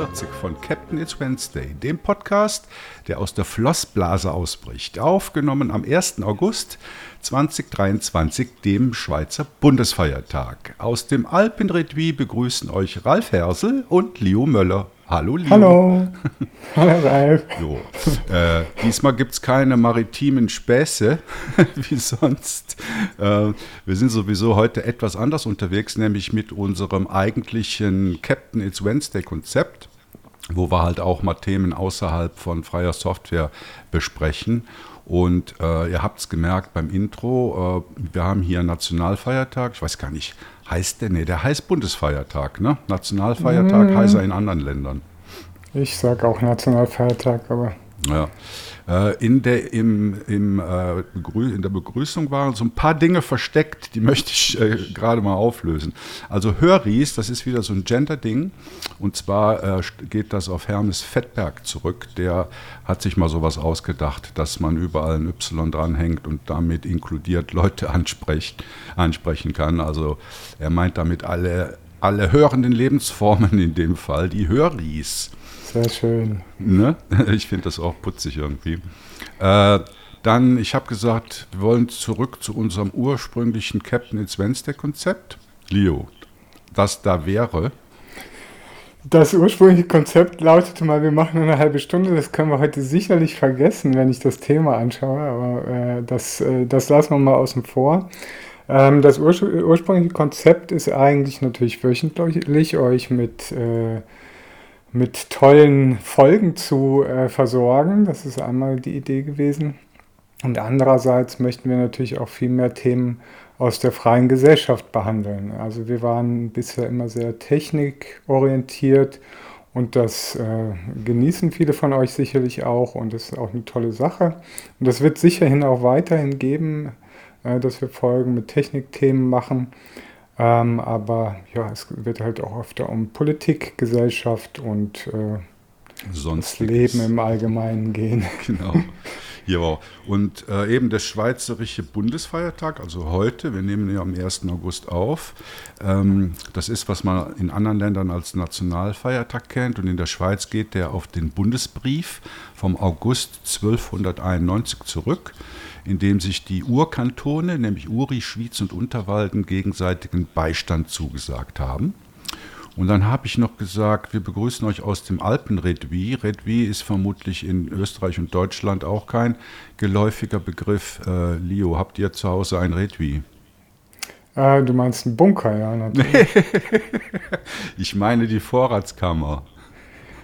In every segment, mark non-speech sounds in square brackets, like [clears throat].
44 von Captain It's Wednesday, dem Podcast, der aus der Flossblase ausbricht. Aufgenommen am 1. August 2023, dem Schweizer Bundesfeiertag. Aus dem Alpenredwie begrüßen euch Ralf Hersel und Leo Möller. Hallo Leo. Hallo. [laughs] Hallo Ralf. So, äh, diesmal gibt es keine maritimen Späße [laughs] wie sonst. Äh, wir sind sowieso heute etwas anders unterwegs, nämlich mit unserem eigentlichen Captain It's Wednesday Konzept, wo wir halt auch mal Themen außerhalb von freier Software besprechen. Und äh, ihr habt es gemerkt beim Intro, äh, wir haben hier Nationalfeiertag, ich weiß gar nicht, heißt der? Nee, der heißt Bundesfeiertag, ne? Nationalfeiertag mhm. heißt er in anderen Ländern. Ich sage auch Nationalfeiertag, aber. Ja. Äh, in, der, im, im, äh, in der Begrüßung waren so ein paar Dinge versteckt, die möchte ich äh, gerade mal auflösen. Also Höris, das ist wieder so ein Gender-Ding. Und zwar geht das auf Hermes Fettberg zurück. Der hat sich mal sowas ausgedacht, dass man überall ein Y dranhängt und damit inkludiert Leute anspricht, ansprechen kann. Also er meint damit alle, alle hörenden Lebensformen in dem Fall, die Höris. Sehr schön. Ne? [laughs] Ich finde das auch putzig irgendwie. Äh, dann, ich habe gesagt, wir wollen zurück zu unserem ursprünglichen Captain It's Wednesday Konzept. Leo, das da wäre. Das ursprüngliche Konzept lautete mal, wir machen eine halbe Stunde. Das können wir heute sicherlich vergessen, wenn ich das Thema anschaue, aber äh, das, äh, das lassen wir mal außen vor. Ähm, das ur ursprüngliche Konzept ist eigentlich natürlich wöchentlich euch mit äh, mit tollen Folgen zu äh, versorgen. Das ist einmal die Idee gewesen. Und andererseits möchten wir natürlich auch viel mehr Themen aus der freien Gesellschaft behandeln. Also wir waren bisher immer sehr technikorientiert und das äh, genießen viele von euch sicherlich auch und das ist auch eine tolle Sache. Und das wird sicherhin auch weiterhin geben, dass wir Folgen mit Technikthemen machen. Ähm, aber ja, es wird halt auch öfter um Politik, Gesellschaft und äh, das Leben im Allgemeinen gehen. [laughs] Genau. [laughs] Ja, und äh, eben der Schweizerische Bundesfeiertag, also heute, wir nehmen ja am 1. August auf. Ähm, das ist, was man in anderen Ländern als Nationalfeiertag kennt. Und in der Schweiz geht der auf den Bundesbrief vom August 1291 zurück in dem sich die Urkantone, nämlich Uri, Schwyz und Unterwalden, gegenseitigen Beistand zugesagt haben. Und dann habe ich noch gesagt, wir begrüßen euch aus dem Alpenredwie. Redwie ist vermutlich in Österreich und Deutschland auch kein geläufiger Begriff. Äh, Leo, habt ihr zu Hause ein Redwie? Äh, du meinst einen Bunker, ja, natürlich. [laughs] ich meine die Vorratskammer.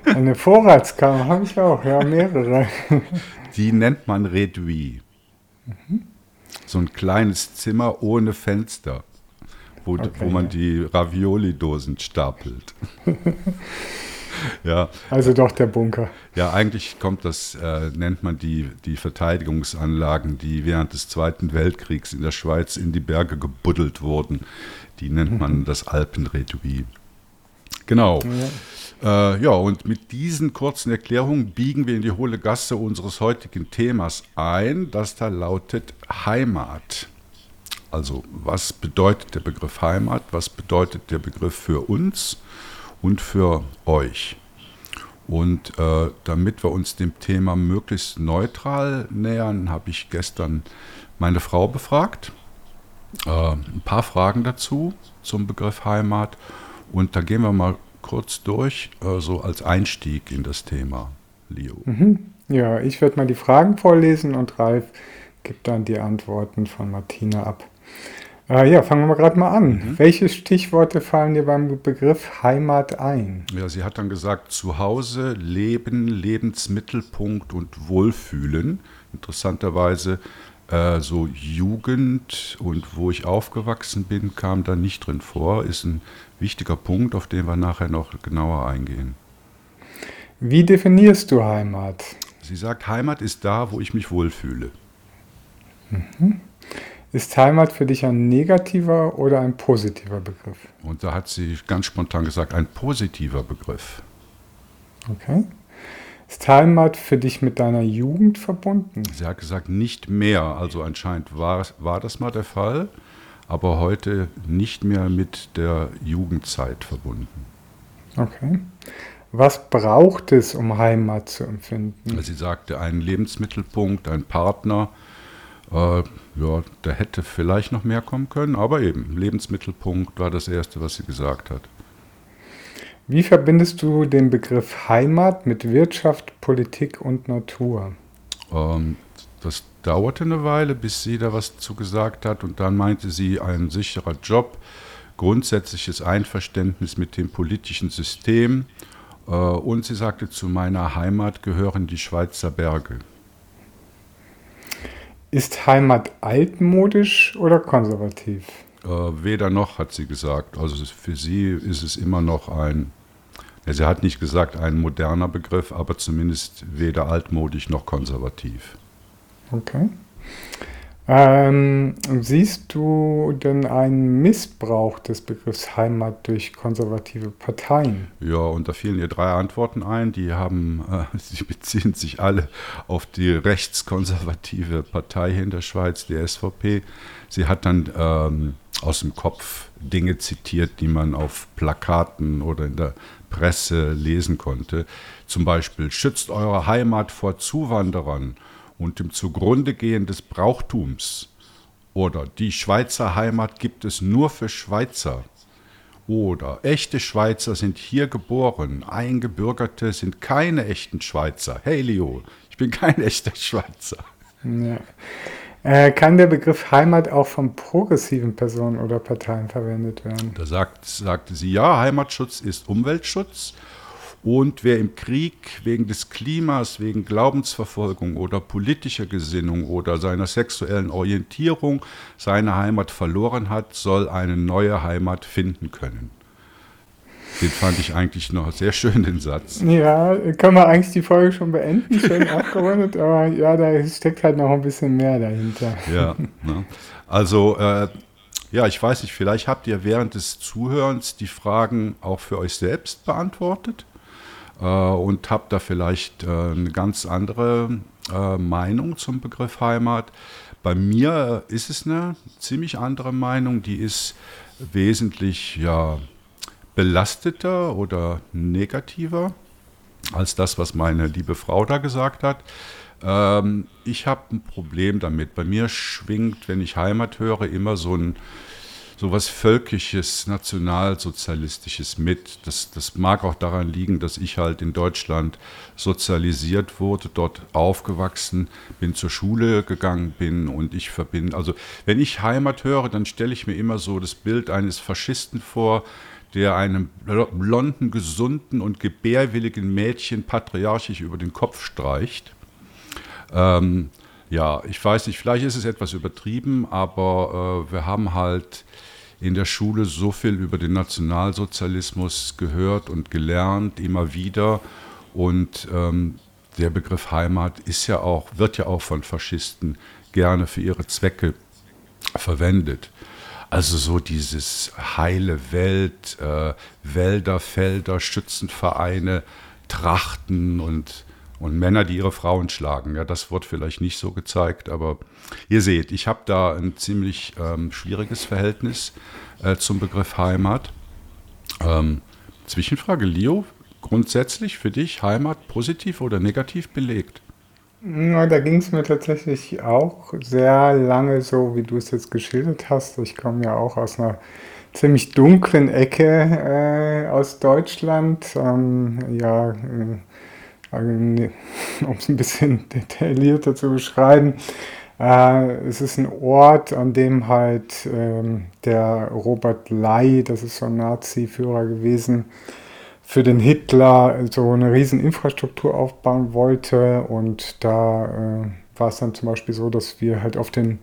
Eine Vorratskammer habe ich auch, ja, mehrere. [laughs] die nennt man Redwie. So ein kleines Zimmer ohne Fenster, wo, okay, wo man die Ravioli-Dosen stapelt. [laughs] ja. Also doch der Bunker. Ja, eigentlich kommt das, äh, nennt man die, die Verteidigungsanlagen, die während des Zweiten Weltkriegs in der Schweiz in die Berge gebuddelt wurden. Die nennt man das Alpenretui. Genau. Ja. Äh, ja, und mit diesen kurzen Erklärungen biegen wir in die hohle Gasse unseres heutigen Themas ein, das da lautet Heimat. Also was bedeutet der Begriff Heimat? Was bedeutet der Begriff für uns und für euch? Und äh, damit wir uns dem Thema möglichst neutral nähern, habe ich gestern meine Frau befragt. Äh, ein paar Fragen dazu zum Begriff Heimat. Und da gehen wir mal kurz durch, äh, so als Einstieg in das Thema, Leo. Mhm. Ja, ich werde mal die Fragen vorlesen und Ralf gibt dann die Antworten von Martina ab. Äh, ja, fangen wir mal gerade mal an. Mhm. Welche Stichworte fallen dir beim Begriff Heimat ein? Ja, sie hat dann gesagt Zuhause, Leben, Lebensmittelpunkt und Wohlfühlen. Interessanterweise äh, so Jugend und wo ich aufgewachsen bin, kam da nicht drin vor. Ist ein wichtiger Punkt, auf den wir nachher noch genauer eingehen. Wie definierst du Heimat? Sie sagt, Heimat ist da, wo ich mich wohlfühle. Mhm. Ist Heimat für dich ein negativer oder ein positiver Begriff? Und da hat sie ganz spontan gesagt, ein positiver Begriff. Okay. Ist Heimat für dich mit deiner Jugend verbunden? Sie hat gesagt, nicht mehr. Also anscheinend war, war das mal der Fall, aber heute nicht mehr mit der Jugendzeit verbunden. Okay. Was braucht es, um Heimat zu empfinden? Sie sagte, einen Lebensmittelpunkt, ein Partner. Äh, ja, da hätte vielleicht noch mehr kommen können, aber eben, Lebensmittelpunkt war das Erste, was sie gesagt hat. Wie verbindest du den Begriff Heimat mit Wirtschaft, Politik und Natur? Ähm, das dauerte eine Weile, bis sie da was zu gesagt hat und dann meinte sie, ein sicherer Job, grundsätzliches Einverständnis mit dem politischen System äh, und sie sagte, zu meiner Heimat gehören die Schweizer Berge. Ist Heimat altmodisch oder konservativ? Äh, weder noch, hat sie gesagt. Also für sie ist es immer noch ein Sie hat nicht gesagt ein moderner Begriff, aber zumindest weder altmodisch noch konservativ. Okay. Ähm, siehst du denn einen Missbrauch des Begriffs Heimat durch konservative Parteien? Ja, und da fielen ihr drei Antworten ein. Die haben, äh, [laughs] sie beziehen sich alle auf die rechtskonservative Partei in der Schweiz, die SVP. Sie hat dann ähm, aus dem Kopf Dinge zitiert, die man auf Plakaten oder in der Presse lesen konnte. Zum Beispiel schützt eure Heimat vor Zuwanderern und dem Zugrundegehen des Brauchtums. Oder die Schweizer Heimat gibt es nur für Schweizer. Oder echte Schweizer sind hier geboren, Eingebürgerte sind keine echten Schweizer. Hey Leo, ich bin kein echter Schweizer. Ja. Äh, kann der Begriff Heimat auch von progressiven Personen oder Parteien verwendet werden? Da sagt, sagte sie, ja, Heimatschutz ist Umweltschutz. Und wer im Krieg wegen des Klimas, wegen Glaubensverfolgung oder politischer Gesinnung oder seiner sexuellen Orientierung seine Heimat verloren hat, soll eine neue Heimat finden können. Den fand ich eigentlich noch sehr schön, den Satz. Ja, können wir eigentlich die Folge schon beenden, schön [laughs] abgerundet, aber ja, da steckt halt noch ein bisschen mehr dahinter. Ja, ne? also äh, ja, ich weiß nicht, vielleicht habt ihr während des Zuhörens die Fragen auch für euch selbst beantwortet und habt da vielleicht äh, eine ganz andere äh, Meinung zum Begriff Heimat. Bei mir ist es eine ziemlich andere Meinung, die ist wesentlich, ja, belasteter oder negativer als das, was meine liebe Frau da gesagt hat. Ähm, ich habe ein Problem damit. Bei mir schwingt, wenn ich Heimat höre, immer so ein so was Völkisches, Nationalsozialistisches mit. Das, das mag auch daran liegen, dass ich halt in Deutschland sozialisiert wurde, dort aufgewachsen bin, zur Schule gegangen bin und ich verbinde, also wenn ich Heimat höre, dann stelle ich mir immer so das Bild eines Faschisten vor, der einem blonden, gesunden und gebärwilligen Mädchen patriarchisch über den Kopf streicht. Ähm, ja, ich weiß nicht, vielleicht ist es etwas übertrieben, aber äh, wir haben halt in der Schule so viel über den Nationalsozialismus gehört und gelernt, immer wieder. Und ähm, der Begriff Heimat ist ja auch, wird ja auch von Faschisten gerne für ihre Zwecke verwendet. Also so dieses heile Welt, äh, Wälder, Felder, Schützenvereine, Trachten und, und Männer, die ihre Frauen schlagen. Ja, das wird vielleicht nicht so gezeigt, aber ihr seht, ich habe da ein ziemlich ähm, schwieriges Verhältnis äh, zum Begriff Heimat. Ähm, Zwischenfrage, Leo, grundsätzlich für dich Heimat positiv oder negativ belegt? Ja, da ging es mir tatsächlich auch sehr lange so, wie du es jetzt geschildert hast. Ich komme ja auch aus einer ziemlich dunklen Ecke äh, aus Deutschland. Ähm, ja, äh, [laughs] um es ein bisschen [laughs] detaillierter zu beschreiben. Äh, es ist ein Ort, an dem halt ähm, der Robert Ley, das ist so ein Nazi-Führer gewesen, für den Hitler so eine riesen Infrastruktur aufbauen wollte. Und da äh, war es dann zum Beispiel so, dass wir halt auf den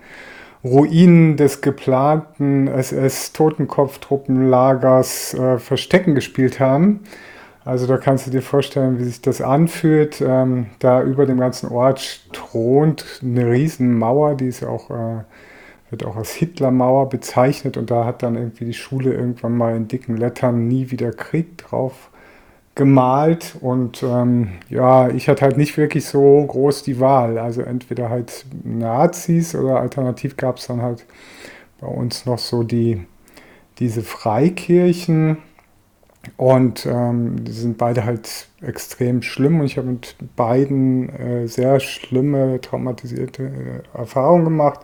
Ruinen des geplanten SS-Totenkopftruppenlagers äh, Verstecken gespielt haben. Also da kannst du dir vorstellen, wie sich das anfühlt. Ähm, da über dem ganzen Ort thront eine riesen Mauer, die ist auch, äh, wird auch als Hitlermauer bezeichnet und da hat dann irgendwie die Schule irgendwann mal in dicken Lettern nie wieder Krieg drauf gemalt und ähm, ja, ich hatte halt nicht wirklich so groß die Wahl. Also entweder halt Nazis oder alternativ gab es dann halt bei uns noch so die, diese Freikirchen. Und ähm, die sind beide halt extrem schlimm und ich habe mit beiden äh, sehr schlimme, traumatisierte äh, Erfahrungen gemacht.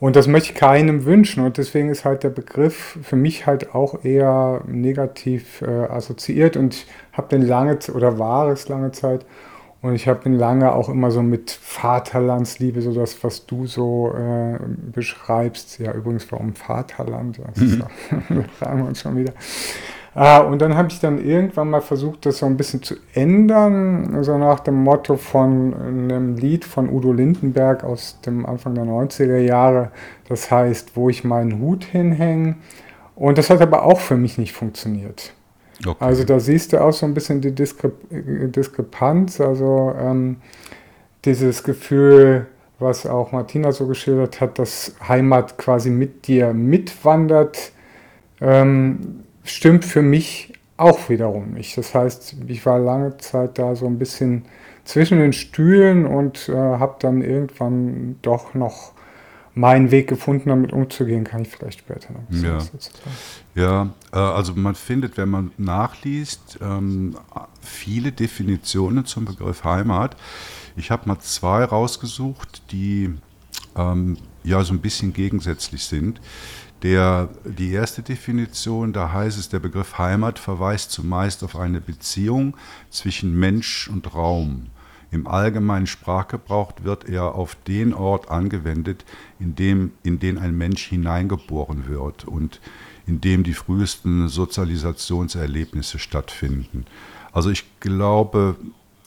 Und das möchte ich keinem wünschen. Und deswegen ist halt der Begriff für mich halt auch eher negativ äh, assoziiert. Und ich habe den lange oder war es lange Zeit. Und ich habe ihn lange auch immer so mit Vaterlandsliebe, so das, was du so äh, beschreibst. Ja, übrigens, warum Vaterland? Das mhm. [laughs] fragen wir uns schon wieder. Ah, und dann habe ich dann irgendwann mal versucht, das so ein bisschen zu ändern, so nach dem Motto von einem Lied von Udo Lindenberg aus dem Anfang der 90er Jahre, das heißt, wo ich meinen Hut hinhänge. Und das hat aber auch für mich nicht funktioniert. Okay. Also da siehst du auch so ein bisschen die Diskre Diskrepanz, also ähm, dieses Gefühl, was auch Martina so geschildert hat, dass Heimat quasi mit dir mitwandert. Ähm, stimmt für mich auch wiederum nicht. Das heißt, ich war lange Zeit da so ein bisschen zwischen den Stühlen und äh, habe dann irgendwann doch noch meinen Weg gefunden, damit umzugehen, kann ich vielleicht später noch ein bisschen ja. Ja, äh, also man findet, wenn man nachliest, ähm, viele Definitionen zum Begriff Heimat. Ich habe mal zwei rausgesucht, die ähm, ja so ein bisschen gegensätzlich sind. Der, die erste Definition, da heißt es, der Begriff Heimat verweist zumeist auf eine Beziehung zwischen Mensch und Raum. Im allgemeinen Sprachgebrauch wird er auf den Ort angewendet, in, dem, in den ein Mensch hineingeboren wird und in dem die frühesten Sozialisationserlebnisse stattfinden. Also ich glaube,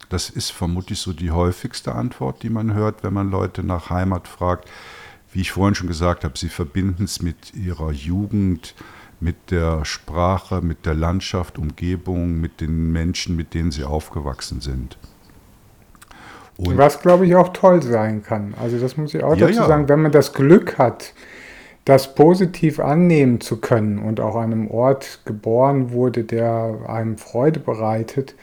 das ist vermutlich so die häufigste Antwort, die man hört, wenn man Leute nach Heimat fragt wie ich vorhin schon gesagt habe, sie verbinden es mit ihrer Jugend, mit der Sprache, mit der Landschaft, Umgebung, mit den Menschen, mit denen sie aufgewachsen sind. Und Was, glaube ich, auch toll sein kann. Also das muss ich auch ja, dazu ja. sagen, wenn man das Glück hat, das positiv annehmen zu können und auch an einem Ort geboren wurde, der einem Freude bereitet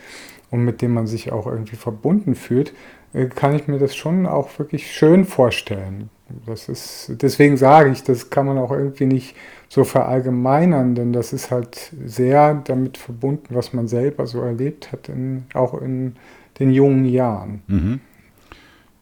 und mit dem man sich auch irgendwie verbunden fühlt, äh, kann ich mir das schon auch wirklich schön vorstellen. Das ist, deswegen sage ich, das kann man auch irgendwie nicht so verallgemeinern, denn das ist halt sehr damit verbunden, was man selber so erlebt hat, in, auch in den jungen Jahren. Mhm.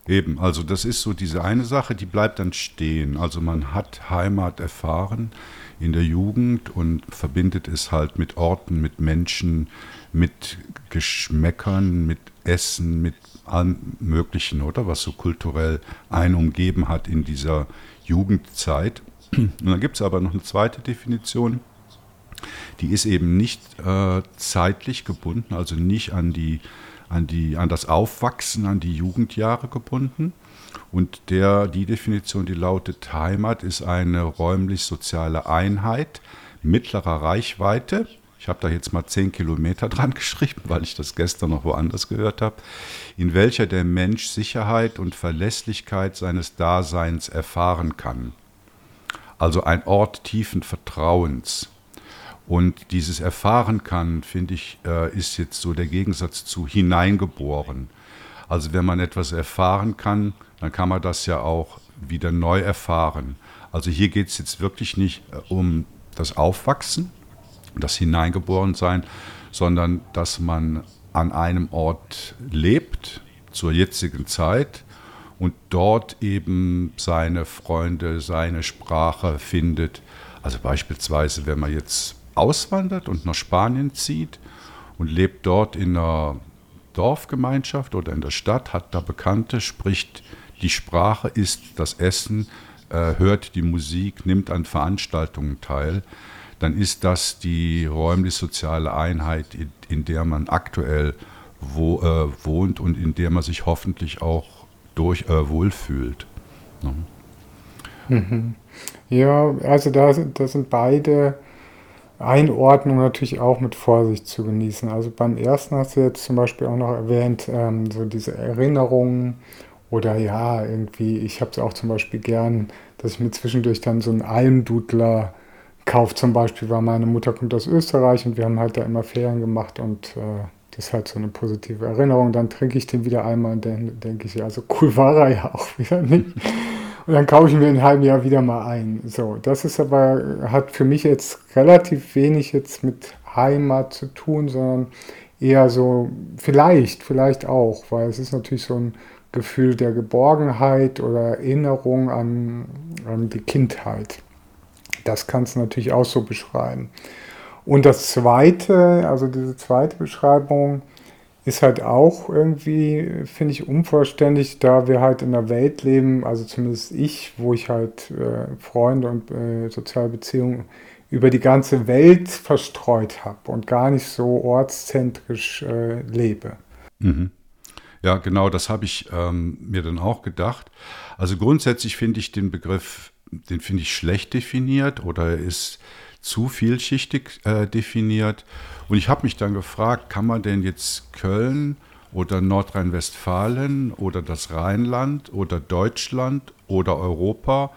Eben, also das ist so diese eine Sache, die bleibt dann stehen. Also man hat Heimat erfahren in der Jugend und verbindet es halt mit Orten, mit Menschen, mit Geschmäckern, mit Essen, mit allem Möglichen, oder? Was so kulturell einen umgeben hat in dieser Jugendzeit. [clears throat] Und dann gibt es aber noch eine zweite Definition, die ist eben nicht äh, zeitlich gebunden, also nicht an, die, an, die, an das Aufwachsen, an die Jugendjahre gebunden. Und der, die Definition, die lautet, Heimat ist eine räumlich-soziale Einheit mittlerer Reichweite, ich habe da jetzt mal zehn Kilometer dran [laughs] geschrieben, weil ich das gestern noch woanders gehört habe, in welcher der Mensch Sicherheit und Verlässlichkeit seines Daseins erfahren kann. Also ein Ort tiefen Vertrauens. Und dieses Erfahren kann, finde ich, äh, ist jetzt so der Gegensatz zu hineingeboren. Also wenn man etwas erfahren kann, dann kann man das ja auch wieder neu erfahren. Also hier geht es jetzt wirklich nicht äh, um das Aufwachsen, das Hineingeborensein, sondern dass man an einem Ort lebt zur jetzigen Zeit und dort eben seine Freunde, seine Sprache findet. Also beispielsweise, wenn man jetzt auswandert und nach Spanien zieht und lebt dort in einer Dorfgemeinschaft oder in der Stadt, hat da Bekannte, spricht die Sprache, isst das Essen, äh, hört die Musik, nimmt an Veranstaltungen teil, dann ist das die räumlich-soziale Einheit, in, in, der man aktuell wo, äh, wohnt und in der man sich hoffentlich auch durch äh, wohlfühlt. Ne? Mhm. Ja, also da, da sind beide Einordnungen natürlich auch mit Vorsicht zu genießen. Also beim ersten hast du jetzt zum Beispiel auch noch erwähnt, ähm, so diese Erinnerungen oder ja, irgendwie, ich habe es auch zum Beispiel gern, dass ich mir zwischendurch dann so einen Almdudler Kauf zum Beispiel war, meine Mutter kommt aus Österreich und wir haben halt da immer Ferien gemacht und äh, das ist halt so eine positive Erinnerung. Dann trinke ich den wieder einmal und dann denke ich, ja, so cool war er ja auch wieder nicht. Und dann kaufe ich mir in einem halben Jahr wieder mal ein. So, das ist aber, hat für mich jetzt relativ wenig jetzt mit Heimat zu tun, sondern eher so, vielleicht, vielleicht auch, weil es ist natürlich so ein Gefühl der Geborgenheit oder Erinnerung an, an die Kindheit. Das kannst du natürlich auch so beschreiben. Und das zweite, also diese zweite Beschreibung, ist halt auch irgendwie, finde ich, unvollständig, da wir halt in einer Welt leben, also zumindest ich, wo ich halt äh, Freunde und äh, soziale Beziehungen über die ganze Welt verstreut habe und gar nicht so ortszentrisch äh, lebe. Mhm. Ja, genau, das habe ich ähm, mir dann auch gedacht. Also grundsätzlich finde ich den Begriff, den finde ich schlecht definiert oder ist zu vielschichtig äh, definiert. Und ich habe mich dann gefragt, kann man denn jetzt Köln oder Nordrhein-Westfalen oder das Rheinland oder Deutschland oder Europa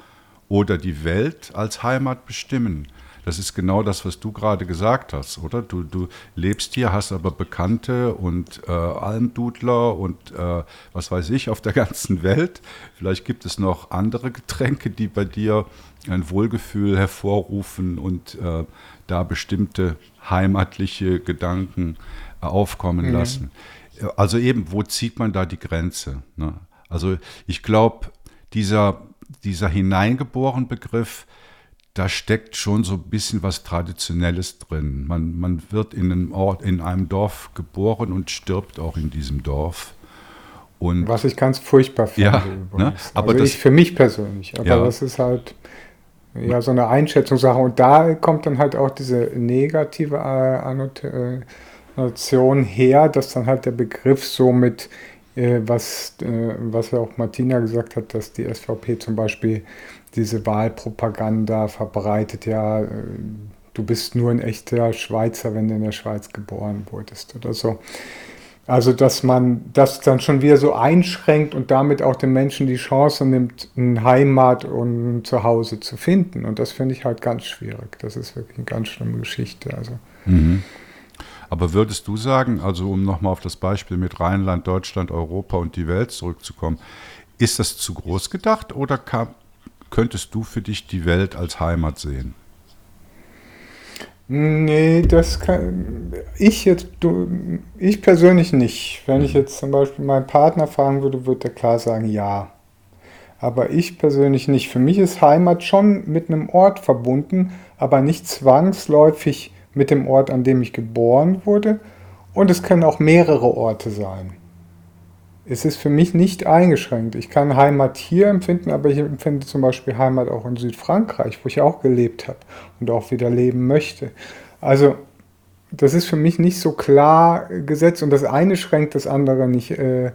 oder die Welt als Heimat bestimmen? Das ist genau das, was du gerade gesagt hast, oder? Du, du lebst hier, hast aber Bekannte und äh, Almdudler und äh, was weiß ich auf der [laughs] ganzen Welt. Vielleicht gibt es noch andere Getränke, die bei dir ein Wohlgefühl hervorrufen und äh, da bestimmte heimatliche Gedanken äh, aufkommen mhm. lassen. Also eben, wo zieht man da die Grenze? Ne? Also ich glaube, dieser, dieser hineingeboren Begriff, da steckt schon so ein bisschen was Traditionelles drin. Man, man wird in einem Ort, in einem Dorf geboren und stirbt auch in diesem Dorf. Und was ich ganz furchtbar finde. Ja, ne? aber also das, für mich persönlich. Aber ja. das ist halt ja so eine Einschätzungssache. Und da kommt dann halt auch diese negative äh, Annotation her, dass dann halt der Begriff so mit, äh, was, äh, was ja auch Martina gesagt hat, dass die SVP zum Beispiel diese Wahlpropaganda verbreitet, ja, äh, du bist nur ein echter Schweizer, wenn du in der Schweiz geboren wurdest oder so. Also, dass man das dann schon wieder so einschränkt und damit auch den Menschen die Chance nimmt, eine Heimat und ein Zuhause zu finden. Und das finde ich halt ganz schwierig. Das ist wirklich eine ganz schlimme Geschichte. Also. Mhm. Aber würdest du sagen, also um nochmal auf das Beispiel mit Rheinland, Deutschland, Europa und die Welt zurückzukommen, ist das zu groß gedacht oder kann, könntest du für dich die Welt als Heimat sehen? Nee, das kann ich jetzt, du, ich persönlich nicht. Wenn ich jetzt zum Beispiel meinen Partner fragen würde, würde er klar sagen, ja. Aber ich persönlich nicht. Für mich ist Heimat schon mit einem Ort verbunden, aber nicht zwangsläufig mit dem Ort, an dem ich geboren wurde. Und es können auch mehrere Orte sein es ist für mich nicht eingeschränkt. Ich kann Heimat hier empfinden, aber ich empfinde zum Beispiel Heimat auch in Südfrankreich, wo ich auch gelebt habe und auch wieder leben möchte. Also das ist für mich nicht so klar gesetzt und das eine schränkt das andere nicht, äh,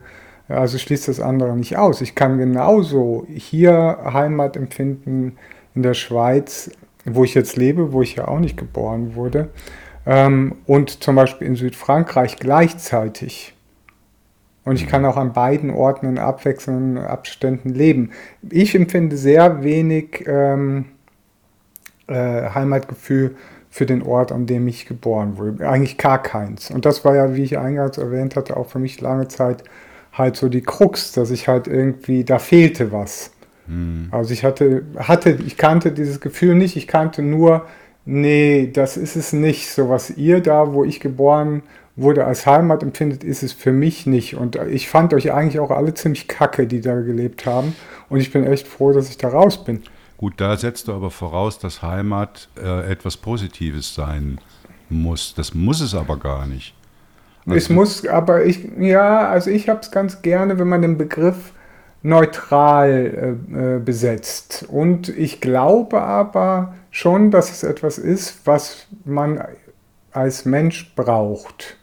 also schließt das andere nicht aus. Ich kann genauso hier Heimat empfinden in der Schweiz, wo ich jetzt lebe, wo ich ja auch nicht geboren wurde, ähm, und zum Beispiel in Südfrankreich gleichzeitig. Und ich kann mhm. auch an beiden Orten in abwechselnden Abständen leben. Ich empfinde sehr wenig ähm, äh, Heimatgefühl für den Ort, an dem ich geboren wurde. Eigentlich gar keins. Und das war ja, wie ich eingangs erwähnt hatte, auch für mich lange Zeit halt so die Krux, dass ich halt irgendwie, da fehlte was. Mhm. Also ich hatte, hatte, ich kannte dieses Gefühl nicht, ich kannte nur, nee, das ist es nicht, so was ihr da, wo ich geboren bin wurde als Heimat empfindet, ist es für mich nicht. Und ich fand euch eigentlich auch alle ziemlich kacke, die da gelebt haben. Und ich bin echt froh, dass ich da raus bin. Gut, da setzt du aber voraus, dass Heimat äh, etwas Positives sein muss. Das muss es aber gar nicht. Also es muss, aber ich, ja, also ich habe es ganz gerne, wenn man den Begriff neutral äh, äh, besetzt. Und ich glaube aber schon, dass es etwas ist, was man als Mensch braucht.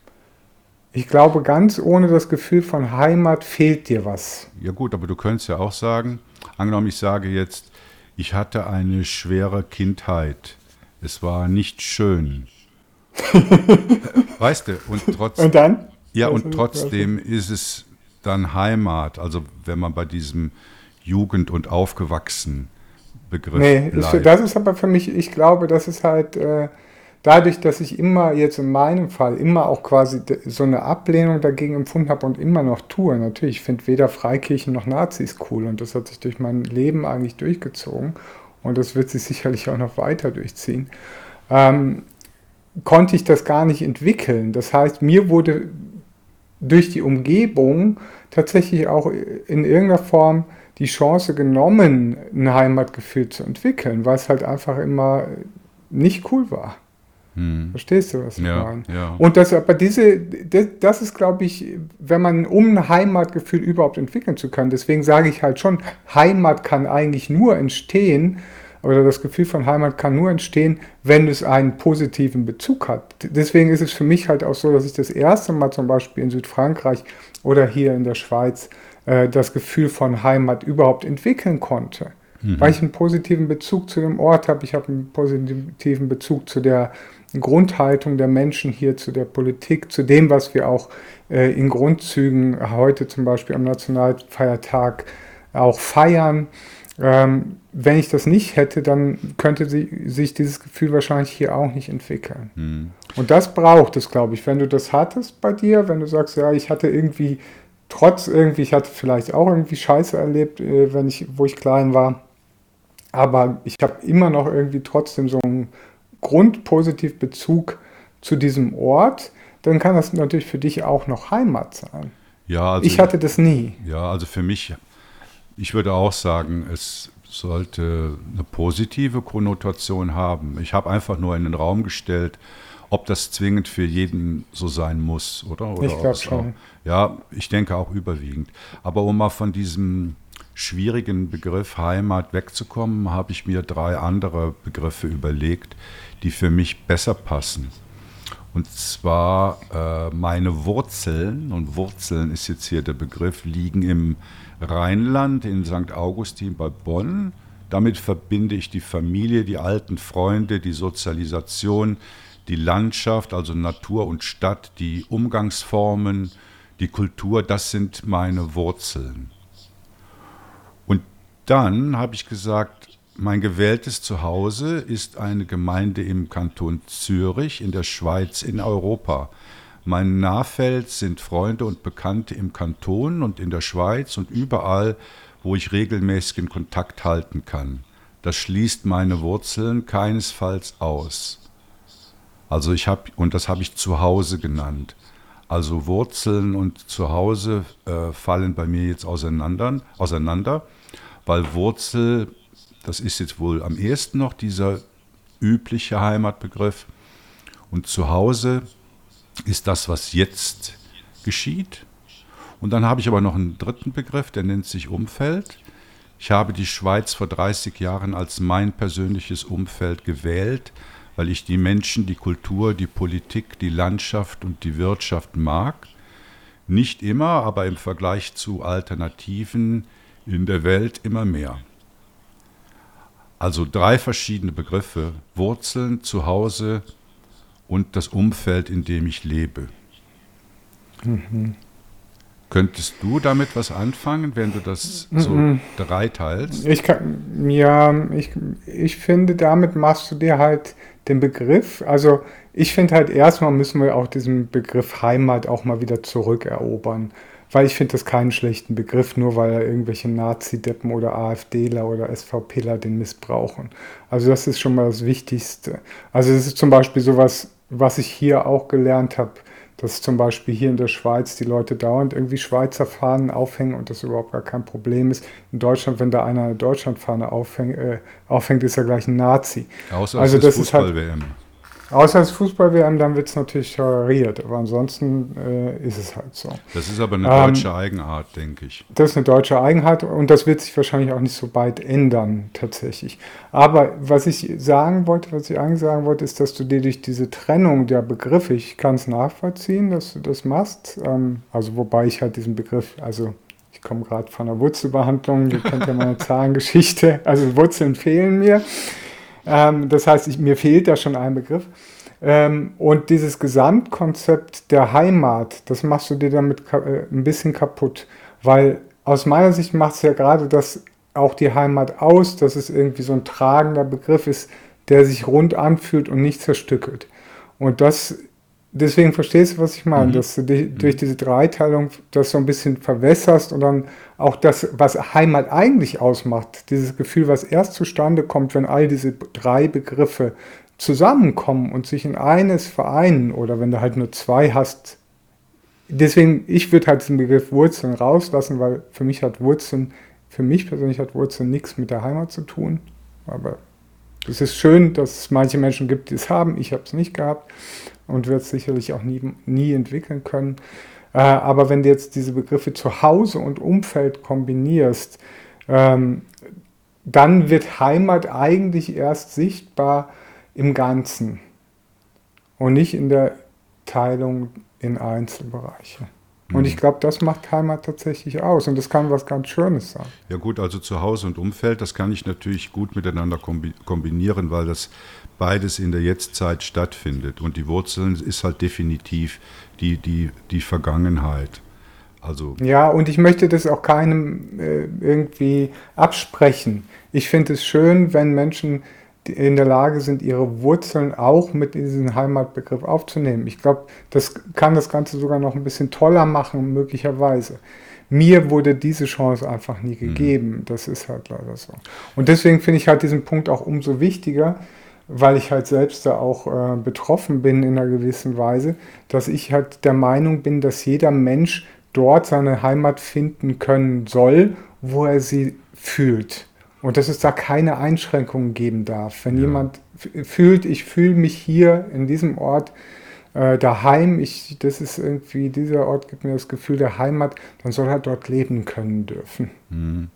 Ich glaube, ganz ohne das Gefühl von Heimat fehlt dir was. Ja gut, aber du könntest ja auch sagen, angenommen, ich sage jetzt, ich hatte eine schwere Kindheit. Es war nicht schön. [laughs] weißt du, und trotzdem. Und dann? Ja, und trotzdem ist es dann Heimat. Also wenn man bei diesem Jugend und Aufgewachsen Begriff nee, bleibt. Nee, das ist aber für mich, ich glaube, das ist halt, äh, dadurch, dass ich immer jetzt in meinem Fall immer auch quasi so eine Ablehnung dagegen empfunden habe und immer noch tue, natürlich, ich finde weder Freikirchen noch Nazis cool und das hat sich durch mein Leben eigentlich durchgezogen und das wird sich sicherlich auch noch weiter durchziehen, ähm, konnte ich das gar nicht entwickeln. Das heißt, mir wurde durch die Umgebung tatsächlich auch in irgendeiner Form die Chance genommen, ein Heimatgefühl zu entwickeln, weil es halt einfach immer nicht cool war. Hm. Verstehst du, was ich ja, meine? Ja. Und das, aber diese, das, das ist, glaube ich, wenn man, um ein Heimatgefühl überhaupt entwickeln zu können, deswegen sage ich halt schon, Heimat kann eigentlich nur entstehen, oder das Gefühl von Heimat kann nur entstehen, wenn es einen positiven Bezug hat. Deswegen ist es für mich halt auch so, dass ich das erste Mal zum Beispiel in Südfrankreich oder hier in der Schweiz äh, das Gefühl von Heimat überhaupt entwickeln konnte. Mhm. Weil ich einen positiven Bezug zu dem Ort habe, ich habe einen positiven Bezug zu der Grundhaltung der Menschen hier, zu der Politik, zu dem, was wir auch äh, in Grundzügen heute zum Beispiel am Nationalfeiertag auch feiern. Ähm, wenn ich das nicht hätte, dann könnte sie, sich dieses Gefühl wahrscheinlich hier auch nicht entwickeln. Mhm. Und das braucht es, glaube ich. Wenn du das hattest bei dir, wenn du sagst, ja, ich hatte irgendwie, trotz irgendwie, ich hatte vielleicht auch irgendwie Scheiße erlebt, äh, wenn ich, wo ich klein war, aber ich habe immer noch irgendwie trotzdem so einen Grundpositivbezug zu diesem Ort, dann kann das natürlich für dich auch noch Heimat sein. Ja, also, ich hatte das nie. Ja, also für mich, ich würde auch sagen, es sollte eine positive Konnotation haben. Ich habe einfach nur in den Raum gestellt, ob das zwingend für jeden so sein muss, oder? oder ich glaube schon. Auch, ja, ich denke auch überwiegend. Aber um mal von diesem schwierigen Begriff Heimat wegzukommen, habe ich mir drei andere Begriffe überlegt, die für mich besser passen. Und zwar äh, meine Wurzeln, und Wurzeln ist jetzt hier der Begriff, liegen im Rheinland, in St. Augustin bei Bonn. Damit verbinde ich die Familie, die alten Freunde, die Sozialisation, die Landschaft, also Natur und Stadt, die Umgangsformen, die Kultur, das sind meine Wurzeln. Dann habe ich gesagt, mein gewähltes Zuhause ist eine Gemeinde im Kanton Zürich in der Schweiz in Europa. Mein Nahfeld sind Freunde und Bekannte im Kanton und in der Schweiz und überall, wo ich regelmäßigen Kontakt halten kann. Das schließt meine Wurzeln keinesfalls aus. Also ich habe, und das habe ich Zuhause genannt. Also Wurzeln und Zuhause äh, fallen bei mir jetzt auseinander, auseinander, weil Wurzel das ist jetzt wohl am ehesten noch dieser übliche Heimatbegriff. Und zu Hause ist das, was jetzt geschieht. Und dann habe ich aber noch einen dritten Begriff, der nennt sich Umfeld. Ich habe die Schweiz vor 30 Jahren als mein persönliches Umfeld gewählt, weil ich die Menschen, die Kultur, die Politik, die Landschaft und die Wirtschaft mag. Nicht immer, aber im Vergleich zu Alternativen in der Welt immer mehr. Also drei verschiedene Begriffe, Wurzeln, Zuhause und das Umfeld, in dem ich lebe. Mhm. Könntest du damit was anfangen, wenn du das so mhm. dreiteilst? Ich kann, ja, ich, ich finde, damit machst du dir halt den Begriff, also ich finde halt erstmal müssen wir auch diesen Begriff Heimat auch mal wieder zurückerobern weil ich finde das keinen schlechten Begriff, nur weil er irgendwelche Nazi-Deppen oder AfDler oder SVPler den missbrauchen. Also das ist schon mal das Wichtigste. Also das ist zum Beispiel sowas, was ich hier auch gelernt habe, dass zum Beispiel hier in der Schweiz die Leute dauernd irgendwie Schweizer Fahnen aufhängen und das überhaupt gar kein Problem ist. In Deutschland, wenn da einer eine Deutschlandfahne aufhängt, äh, aufhängt ist er gleich ein Nazi. Außer also das ist halt, Außer als Fußball-WM, dann wird es natürlich toleriert, aber ansonsten äh, ist es halt so. Das ist aber eine deutsche ähm, Eigenart, denke ich. Das ist eine deutsche Eigenart und das wird sich wahrscheinlich auch nicht so bald ändern, tatsächlich. Aber was ich sagen wollte, was ich eigentlich sagen wollte, ist, dass du dir durch diese Trennung der Begriffe, ich kann es nachvollziehen, dass du das machst, ähm, also wobei ich halt diesen Begriff, also ich komme gerade von der Wurzelbehandlung, ihr kennt ja meine [laughs] Zahlengeschichte, also Wurzeln fehlen mir. Ähm, das heißt, ich, mir fehlt da schon ein Begriff. Ähm, und dieses Gesamtkonzept der Heimat, das machst du dir damit äh, ein bisschen kaputt, weil aus meiner Sicht macht es ja gerade das auch die Heimat aus, dass es irgendwie so ein tragender Begriff ist, der sich rund anfühlt und nicht zerstückelt. Und das, deswegen verstehst du, was ich meine, mhm. dass du dich, durch diese Dreiteilung das so ein bisschen verwässerst und dann auch das, was Heimat eigentlich ausmacht, dieses Gefühl, was erst zustande kommt, wenn all diese drei Begriffe zusammenkommen und sich in eines vereinen oder wenn du halt nur zwei hast. Deswegen, ich würde halt diesen Begriff Wurzeln rauslassen, weil für mich hat Wurzeln, für mich persönlich hat Wurzeln nichts mit der Heimat zu tun. Aber es ist schön, dass es manche Menschen gibt, die es haben. Ich habe es nicht gehabt und wird es sicherlich auch nie, nie entwickeln können. Äh, aber wenn du jetzt diese Begriffe Zuhause und Umfeld kombinierst, ähm, dann wird Heimat eigentlich erst sichtbar, im Ganzen und nicht in der Teilung in Einzelbereiche. Und ich mhm. glaube, das macht Heimat tatsächlich aus. Und das kann was ganz Schönes sein. Ja gut, also Zuhause und Umfeld, das kann ich natürlich gut miteinander kombinieren, weil das beides in der Jetztzeit stattfindet. Und die Wurzeln ist halt definitiv die, die, die Vergangenheit. Also ja, und ich möchte das auch keinem äh, irgendwie absprechen. Ich finde es schön, wenn Menschen in der Lage sind, ihre Wurzeln auch mit diesem Heimatbegriff aufzunehmen. Ich glaube, das kann das Ganze sogar noch ein bisschen toller machen, möglicherweise. Mir wurde diese Chance einfach nie mhm. gegeben. Mhm. Das ist halt leider so. Und deswegen finde ich halt diesen Punkt auch umso wichtiger, weil ich halt selbst da auch äh, betroffen bin in einer gewissen Weise, dass ich halt der Meinung bin, dass jeder Mensch dort seine Heimat finden können soll, wo er sie fühlt. Und dass es da keine Einschränkungen geben darf. Wenn ja. jemand fühlt, ich fühle mich hier in diesem Ort äh, daheim, ich, das ist irgendwie, dieser Ort gibt mir das Gefühl der Heimat, dann soll er dort leben können dürfen. Mhm.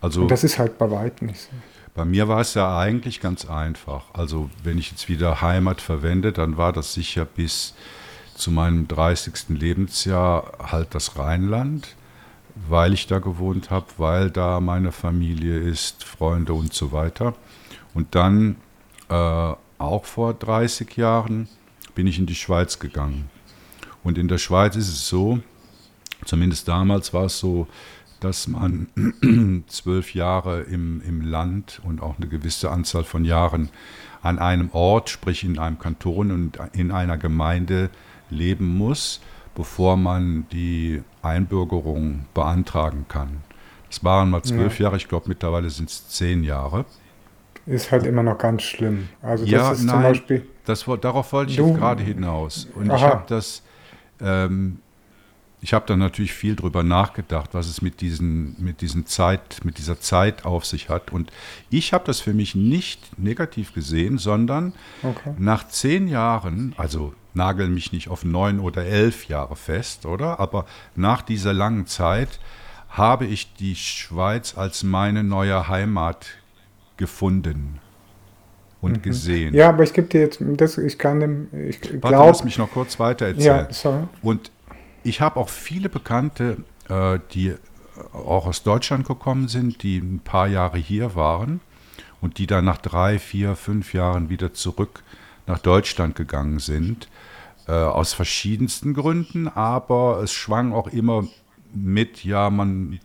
Also, Und das ist halt bei weitem nicht so. Bei mir war es ja eigentlich ganz einfach. Also wenn ich jetzt wieder Heimat verwende, dann war das sicher bis zu meinem 30. Lebensjahr halt das Rheinland weil ich da gewohnt habe, weil da meine Familie ist, Freunde und so weiter. Und dann, äh, auch vor 30 Jahren, bin ich in die Schweiz gegangen. Und in der Schweiz ist es so, zumindest damals war es so, dass man [clears throat] zwölf Jahre im, im Land und auch eine gewisse Anzahl von Jahren an einem Ort, sprich in einem Kanton und in einer Gemeinde leben muss bevor man die Einbürgerung beantragen kann. Das waren mal zwölf ja. Jahre, ich glaube mittlerweile sind es zehn Jahre. Ist halt immer noch ganz schlimm. Also das ja, ist nein, zum Beispiel. Das, darauf wollte ich du, jetzt gerade hinaus. Und aha. ich habe das, ähm, ich habe da natürlich viel drüber nachgedacht, was es mit diesen, mit diesen Zeit, mit dieser Zeit auf sich hat. Und ich habe das für mich nicht negativ gesehen, sondern okay. nach zehn Jahren, also nagel mich nicht auf neun oder elf Jahre fest, oder? Aber nach dieser langen Zeit habe ich die Schweiz als meine neue Heimat gefunden und mhm. gesehen. Ja, aber ich gebe dir jetzt, das, ich kann dem, ich glaube... lass mich noch kurz weiter erzählen. Ja, sorry. Und ich habe auch viele Bekannte, äh, die auch aus Deutschland gekommen sind, die ein paar Jahre hier waren und die dann nach drei, vier, fünf Jahren wieder zurück nach Deutschland gegangen sind, äh, aus verschiedensten Gründen, aber es schwang auch immer mit, ja, man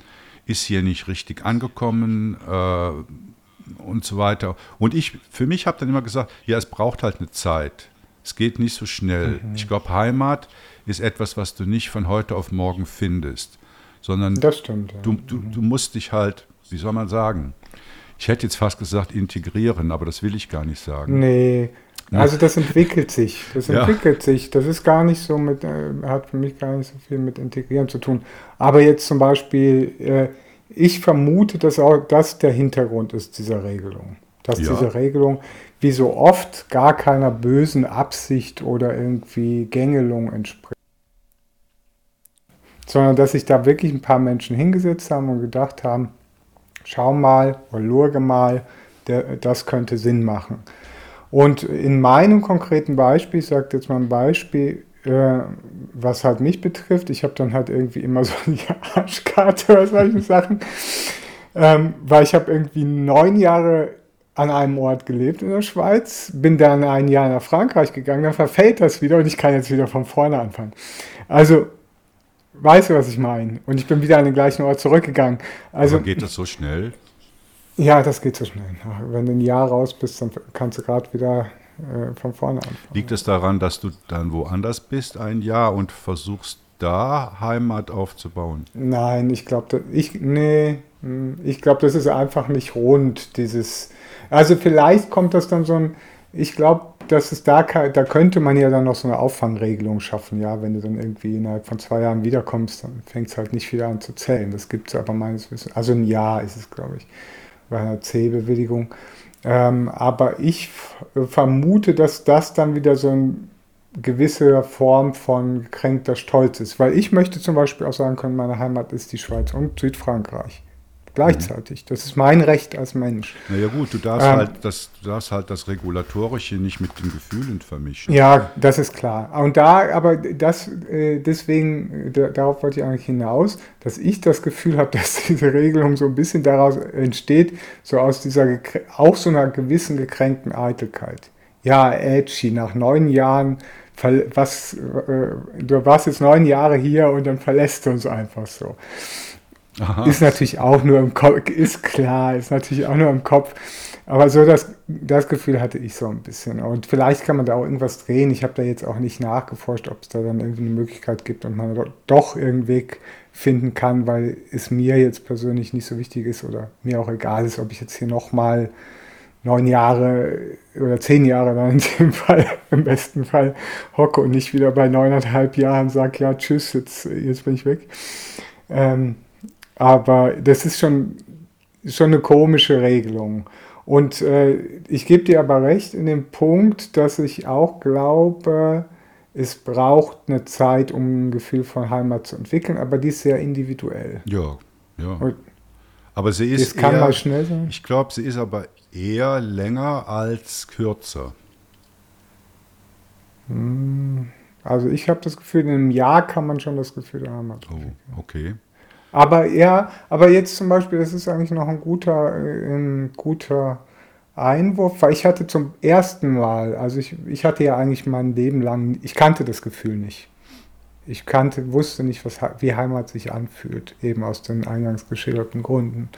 ist hier nicht richtig angekommen äh, und so weiter. Und ich, für mich habe dann immer gesagt, ja, es braucht halt eine Zeit. Es geht nicht so schnell. Mhm. Ich glaube, Heimat ist etwas, was du nicht von heute auf morgen findest, sondern stimmt, ja. du, du, du musst dich halt, wie soll man sagen, ich hätte jetzt fast gesagt integrieren, aber das will ich gar nicht sagen. Nee, also das entwickelt sich. Das [laughs] entwickelt ja. sich. Das ist gar nicht so mit, äh, hat für mich gar nicht so viel mit Integrieren zu tun. Aber jetzt zum Beispiel, äh, ich vermute, dass auch das der Hintergrund ist dieser Regelung. Dass ja. diese Regelung wie so oft gar keiner bösen Absicht oder irgendwie Gängelung entspricht. Sondern dass sich da wirklich ein paar Menschen hingesetzt haben und gedacht haben, schau mal oder lurge mal, der, das könnte Sinn machen. Und in meinem konkreten Beispiel, ich sage jetzt mal ein Beispiel, äh, was halt mich betrifft, ich habe dann halt irgendwie immer [laughs] so eine Arschkarte oder solche Sachen, ähm, weil ich habe irgendwie neun Jahre an einem Ort gelebt in der Schweiz, bin dann ein Jahr nach Frankreich gegangen, dann verfällt das wieder und ich kann jetzt wieder von vorne anfangen. Also, weißt du, was ich meine? Und ich bin wieder an den gleichen Ort zurückgegangen. Also, Aber geht das so schnell? Ja, das geht so schnell. Wenn du ein Jahr raus bist, dann kannst du gerade wieder äh, von vorne anfangen. Liegt es daran, dass du dann woanders bist ein Jahr und versuchst da Heimat aufzubauen? Nein, ich glaube, ich nee, hm, ich glaube, das ist einfach nicht rund. Dieses, also vielleicht kommt das dann so ein, ich glaube, dass es da, da könnte man ja dann noch so eine Auffangregelung schaffen, ja, wenn du dann irgendwie innerhalb von zwei Jahren wiederkommst, dann fängt es halt nicht wieder an zu zählen. Das gibt es aber meines Wissens, also ein Jahr ist es, glaube ich, bei einer C-Bewilligung. Ähm, aber ich vermute, dass das dann wieder so eine gewisse Form von gekränkter Stolz ist. Weil ich möchte zum Beispiel auch sagen können, meine Heimat ist die Schweiz und Südfrankreich gleichzeitig. Das ist mein Recht als Mensch. Naja gut, du darfst, ähm, halt das, du darfst halt das Regulatorische nicht mit den Gefühlen vermischen. Ja, das ist klar. Und da, aber das, äh, deswegen, darauf wollte ich eigentlich hinaus, dass ich das Gefühl habe, [laughs] dass diese Regelung so ein bisschen daraus entsteht, so aus dieser, auch so einer gewissen gekränkten Eitelkeit. Ja, Edgy, nach neun Jahren was, äh, du warst jetzt neun Jahre hier und dann verlässt du uns einfach so. Aha. Ist natürlich auch nur im Kopf, ist klar, ist natürlich auch nur im Kopf. Aber so das, das Gefühl hatte ich so ein bisschen. Und vielleicht kann man da auch irgendwas drehen. Ich habe da jetzt auch nicht nachgeforscht, ob es da dann irgendwie eine Möglichkeit gibt und man doch irgendeinen Weg finden kann, weil es mir jetzt persönlich nicht so wichtig ist oder mir auch egal ist, ob ich jetzt hier nochmal neun Jahre oder zehn Jahre [laughs] dann in dem Fall, im besten Fall hocke und nicht wieder bei neuneinhalb Jahren sage, ja, tschüss, jetzt, jetzt bin ich weg. Ähm, aber das ist schon, schon eine komische Regelung. Und äh, ich gebe dir aber recht in dem Punkt, dass ich auch glaube, es braucht eine Zeit, um ein Gefühl von Heimat zu entwickeln, aber die ist sehr individuell. Ja, ja. Und aber sie ist. Das kann eher, mal schnell sein. Ich glaube, sie ist aber eher länger als kürzer. Hm, also ich habe das Gefühl, in einem Jahr kann man schon das Gefühl der Heimat. Oh, okay. Aber ja, aber jetzt zum Beispiel, das ist eigentlich noch ein guter, äh, ein guter Einwurf, weil ich hatte zum ersten Mal, also ich, ich hatte ja eigentlich mein Leben lang, ich kannte das Gefühl nicht. Ich kannte, wusste nicht, was, wie Heimat sich anfühlt, eben aus den eingangs geschilderten Gründen.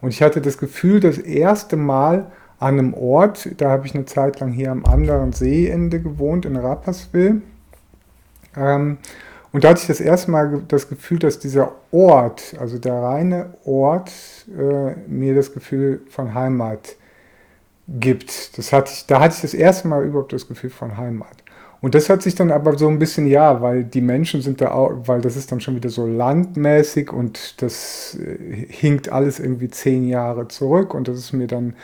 Und ich hatte das Gefühl, das erste Mal an einem Ort, da habe ich eine Zeit lang hier am anderen Seeende gewohnt, in Rapperswil. Ähm, und da hatte ich das erste Mal das Gefühl, dass dieser Ort, also der reine Ort, äh, mir das Gefühl von Heimat gibt. Das hatte ich, da hatte ich das erste Mal überhaupt das Gefühl von Heimat. Und das hat sich dann aber so ein bisschen, ja, weil die Menschen sind da auch, weil das ist dann schon wieder so landmäßig und das äh, hinkt alles irgendwie zehn Jahre zurück und das ist mir dann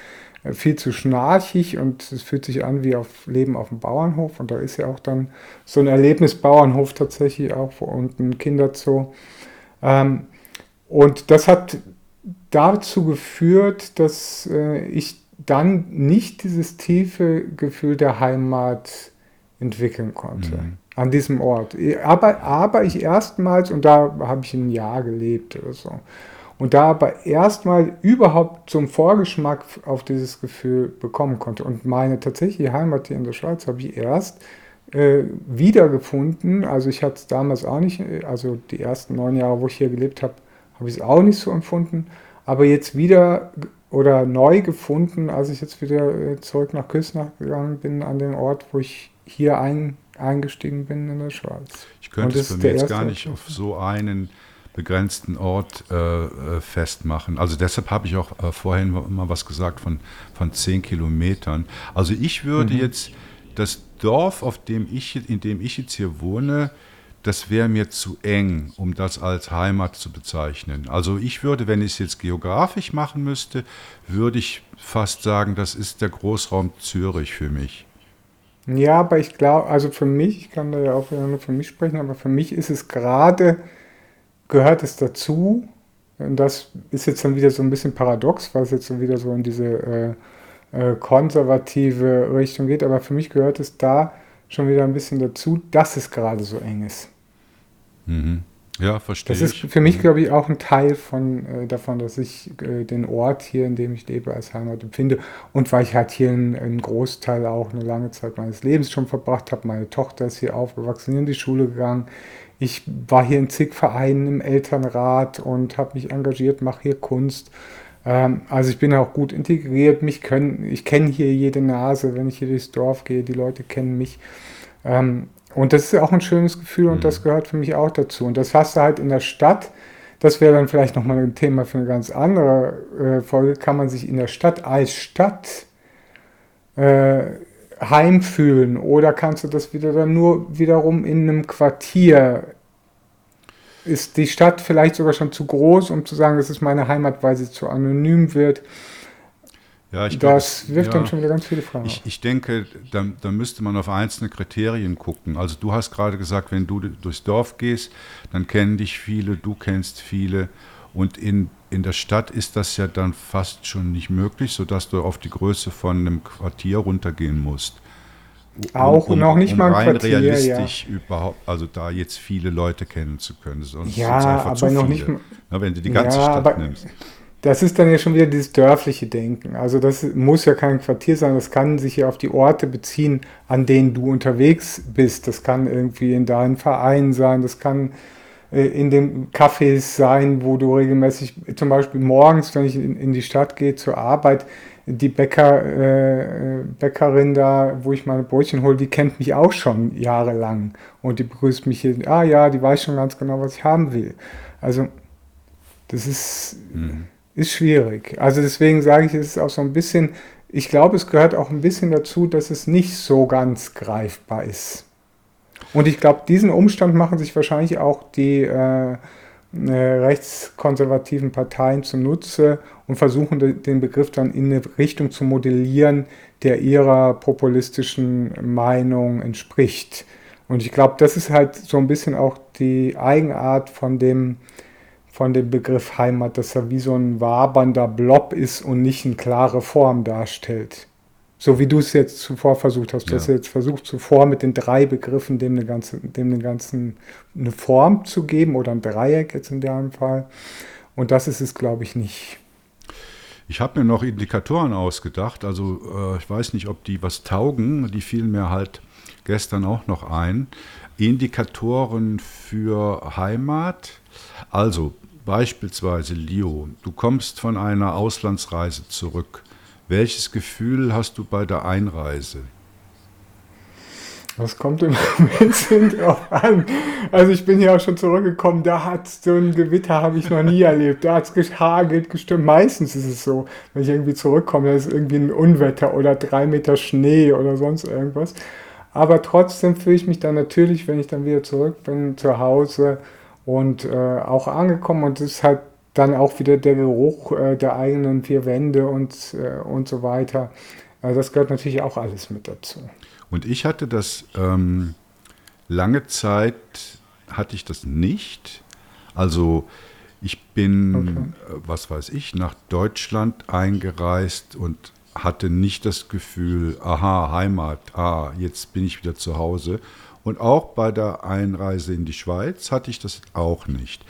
viel zu schnarchig und es fühlt sich an wie auf Leben auf dem Bauernhof. Und da ist ja auch dann so ein Erlebnisbauernhof tatsächlich auch und ein Kinderzoo. Ähm, und das hat dazu geführt, dass äh, ich dann nicht dieses tiefe Gefühl der Heimat entwickeln konnte. Mhm. An diesem Ort. Aber, aber ich erstmals, und da habe ich ein Jahr gelebt oder so, und da aber erstmal überhaupt zum Vorgeschmack auf dieses Gefühl bekommen konnte. Und meine tatsächliche Heimat hier in der Schweiz habe ich erst äh, wiedergefunden. Also ich hatte es damals auch nicht, also die ersten neun Jahre, wo ich hier gelebt habe, habe ich es auch nicht so empfunden. Aber jetzt wieder oder neu gefunden, als ich jetzt wieder äh, zurück nach Küsnach gegangen bin, an den Ort, wo ich hier ein, eingestiegen bin in der Schweiz. Ich könnte es bei mir jetzt gar nicht auf so einen begrenzten Ort äh, äh, festmachen. Also deshalb habe ich auch äh, vorhin mal was gesagt von, von zehn Kilometern. Also ich würde mhm. jetzt das Dorf, auf dem ich, in dem ich jetzt hier wohne, das wäre mir zu eng, um das als Heimat zu bezeichnen. Also ich würde, wenn ich es jetzt geografisch machen müsste, würde ich fast sagen, das ist der Großraum Zürich für mich. Ja, aber ich glaube, also für mich, ich kann da ja auch wieder nur für mich sprechen, aber für mich ist es gerade gehört es dazu. Und das ist jetzt dann wieder so ein bisschen paradox, weil es jetzt so wieder so in diese äh, äh, konservative Richtung geht. Aber für mich gehört es da schon wieder ein bisschen dazu, dass es gerade so eng ist. Mhm. Ja, verstehe. Das ist für mich, mhm. glaube ich, auch ein Teil von, äh, davon, dass ich äh, den Ort hier, in dem ich lebe, als Heimat empfinde. Und weil ich halt hier einen, einen Großteil auch eine lange Zeit meines Lebens schon verbracht habe. Meine Tochter ist hier aufgewachsen, in die Schule gegangen. Ich war hier in zig Vereinen im Elternrat und habe mich engagiert, mache hier Kunst. Ähm, also ich bin auch gut integriert, mich können, ich kenne hier jede Nase, wenn ich hier durchs Dorf gehe, die Leute kennen mich. Ähm, und das ist auch ein schönes Gefühl und mhm. das gehört für mich auch dazu. Und das hast du halt in der Stadt. Das wäre dann vielleicht nochmal ein Thema für eine ganz andere äh, Folge. Kann man sich in der Stadt als Stadt äh, heimfühlen oder kannst du das wieder dann nur wiederum in einem Quartier ist die Stadt vielleicht sogar schon zu groß, um zu sagen, das ist meine Heimat, weil sie zu anonym wird. Ja, ich das glaub, wirft ja, dann schon wieder ganz viele Fragen. Ich, ich denke, da, da, müsste man auf einzelne Kriterien gucken. Also du hast gerade gesagt, wenn du durchs Dorf gehst, dann kennen dich viele, du kennst viele. Und in, in der Stadt ist das ja dann fast schon nicht möglich, sodass du auf die Größe von einem Quartier runtergehen musst. Auch um, noch nicht um mal ein Quartier, realistisch ja. überhaupt, also da jetzt viele Leute kennen zu können. Sonst ja, aber noch nicht mal. Na, wenn du die ganze ja, Stadt nimmst. Das ist dann ja schon wieder dieses dörfliche Denken. Also das muss ja kein Quartier sein, das kann sich ja auf die Orte beziehen, an denen du unterwegs bist. Das kann irgendwie in deinem Verein sein, das kann äh, in den Cafés sein, wo du regelmäßig, zum Beispiel morgens, wenn ich in, in die Stadt gehe zur Arbeit, die Bäcker, äh, Bäckerin da, wo ich meine Brötchen hole, die kennt mich auch schon jahrelang und die begrüßt mich hier, ah ja, die weiß schon ganz genau, was ich haben will. Also das ist, mhm. ist schwierig. Also deswegen sage ich, es ist auch so ein bisschen, ich glaube, es gehört auch ein bisschen dazu, dass es nicht so ganz greifbar ist. Und ich glaube, diesen Umstand machen sich wahrscheinlich auch die äh, äh, rechtskonservativen Parteien zunutze und versuchen den Begriff dann in eine Richtung zu modellieren, der ihrer populistischen Meinung entspricht. Und ich glaube, das ist halt so ein bisschen auch die Eigenart von dem, von dem Begriff Heimat, dass er wie so ein wabernder Blob ist und nicht eine klare Form darstellt. So wie du es jetzt zuvor versucht hast. Du ja. hast jetzt versucht, zuvor mit den drei Begriffen dem eine, ganze, dem eine ganzen eine Form zu geben oder ein Dreieck jetzt in dem Fall. Und das ist es, glaube ich, nicht. Ich habe mir noch Indikatoren ausgedacht. Also äh, ich weiß nicht, ob die was taugen. Die fielen mir halt gestern auch noch ein. Indikatoren für Heimat. Also beispielsweise Leo. Du kommst von einer Auslandsreise zurück. Welches Gefühl hast du bei der Einreise? Das kommt im [laughs] Moment drauf an. Also ich bin ja auch schon zurückgekommen, da hat so ein Gewitter habe ich noch nie [laughs] erlebt. Da hat es gehagelt, gestimmt. Meistens ist es so, wenn ich irgendwie zurückkomme, da ist irgendwie ein Unwetter oder drei Meter Schnee oder sonst irgendwas. Aber trotzdem fühle ich mich dann natürlich, wenn ich dann wieder zurück bin zu Hause und äh, auch angekommen und es ist halt dann auch wieder der Geruch äh, der eigenen vier Wände und, äh, und so weiter. Also das gehört natürlich auch alles mit dazu. Und ich hatte das ähm, lange Zeit, hatte ich das nicht. Also ich bin, okay. Äh, was weiß ich, nach Deutschland eingereist und hatte nicht das Gefühl, aha, Heimat, ah, jetzt bin ich wieder zu Hause. Und auch bei der Einreise in die Schweiz hatte ich das auch nicht.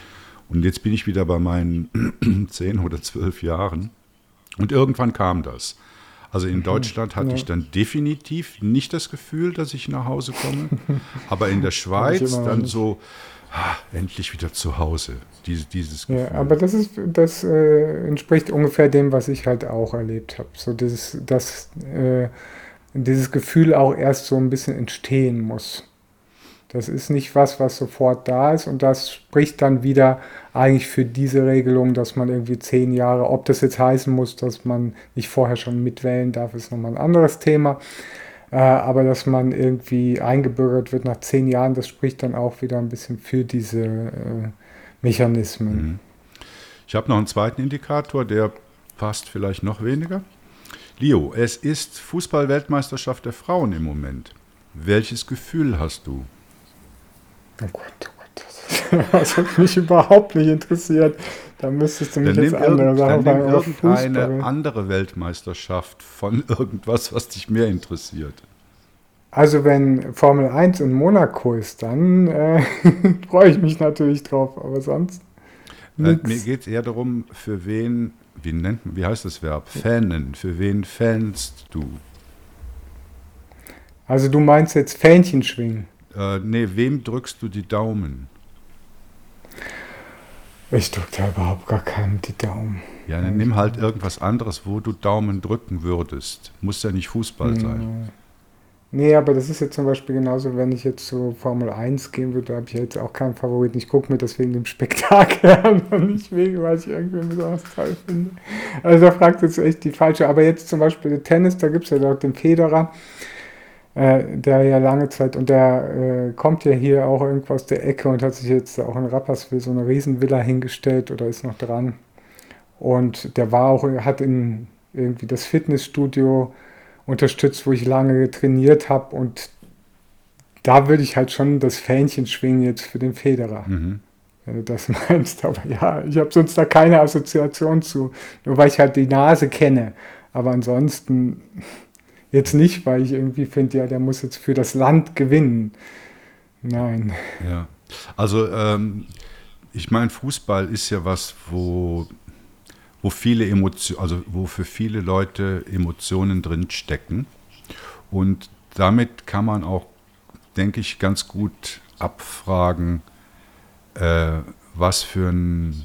Und jetzt bin ich wieder bei meinen [clears throat] zehn oder zwölf Jahren. Und irgendwann kam das. Also in mhm. Deutschland hatte ja. ich dann definitiv nicht das Gefühl, dass ich nach Hause komme. [laughs] Aber in der Schweiz dann so, ah, endlich wieder zu Hause. Diese, dieses Gefühl. Ja, aber das ist, das äh, entspricht ungefähr dem, was ich halt auch erlebt habe. So dieses, dass äh, dieses Gefühl auch erst so ein bisschen entstehen muss. Das ist nicht was, was sofort da ist und das spricht dann wieder eigentlich für diese Regelung, dass man irgendwie zehn Jahre, ob das jetzt heißen muss, dass man nicht vorher schon mitwählen darf, ist nochmal ein anderes Thema. Äh, aber dass man irgendwie eingebürgert wird nach zehn Jahren, das spricht dann auch wieder ein bisschen für diese äh, Mechanismen. Mhm. Ich habe noch einen zweiten Indikator, der passt vielleicht noch weniger. Leo, es ist Fußball-Weltmeisterschaft der Frauen im Moment. Welches Gefühl hast du? Oh Gott, oh Gott. [laughs] Das hat mich überhaupt nicht interessiert. Da müsstest du mich dann jetzt andere Sachen fragen. Irgendeine andere Weltmeisterschaft von [laughs] irgendwas, was dich mehr interessiert. Also wenn Formel 1 in Monaco ist, dann äh, [laughs] freue ich mich natürlich drauf, aber sonst. Äh, mir geht es eher darum, für wen, wie nennt man, wie heißt das Verb? Fanen. Für wen fanst du? Also du meinst jetzt Fähnchen schwingen. Äh, nee, wem drückst du die Daumen? Ich drücke da überhaupt gar keinem die Daumen. Ja, dann nimm halt irgendwas anderes, wo du Daumen drücken würdest. Muss ja nicht Fußball sein. Nee, aber das ist jetzt zum Beispiel genauso, wenn ich jetzt zu Formel 1 gehen würde, da habe ich jetzt auch keinen Favoriten. Ich gucke mir das wegen dem Spektakel [laughs] an und nicht wegen, weil ich irgendwie besonders toll finde. Also da fragt jetzt echt die falsche. Aber jetzt zum Beispiel Tennis, da gibt es ja dort den Federer, äh, der ja lange Zeit, und der äh, kommt ja hier auch irgendwo aus der Ecke und hat sich jetzt auch in Rapperswil so eine Riesenvilla hingestellt oder ist noch dran. Und der war auch, hat in irgendwie das Fitnessstudio unterstützt, wo ich lange trainiert habe. Und da würde ich halt schon das Fähnchen schwingen jetzt für den Federer. Mhm. Wenn du das [laughs] meinst. Aber ja, ich habe sonst da keine Assoziation zu. Nur weil ich halt die Nase kenne. Aber ansonsten jetzt nicht, weil ich irgendwie finde, ja, der muss jetzt für das Land gewinnen. Nein. Ja. Also ähm, ich meine, Fußball ist ja was, wo wo viele Emotionen, also wo für viele Leute Emotionen drin stecken. Und damit kann man auch, denke ich, ganz gut abfragen, äh, was für ein,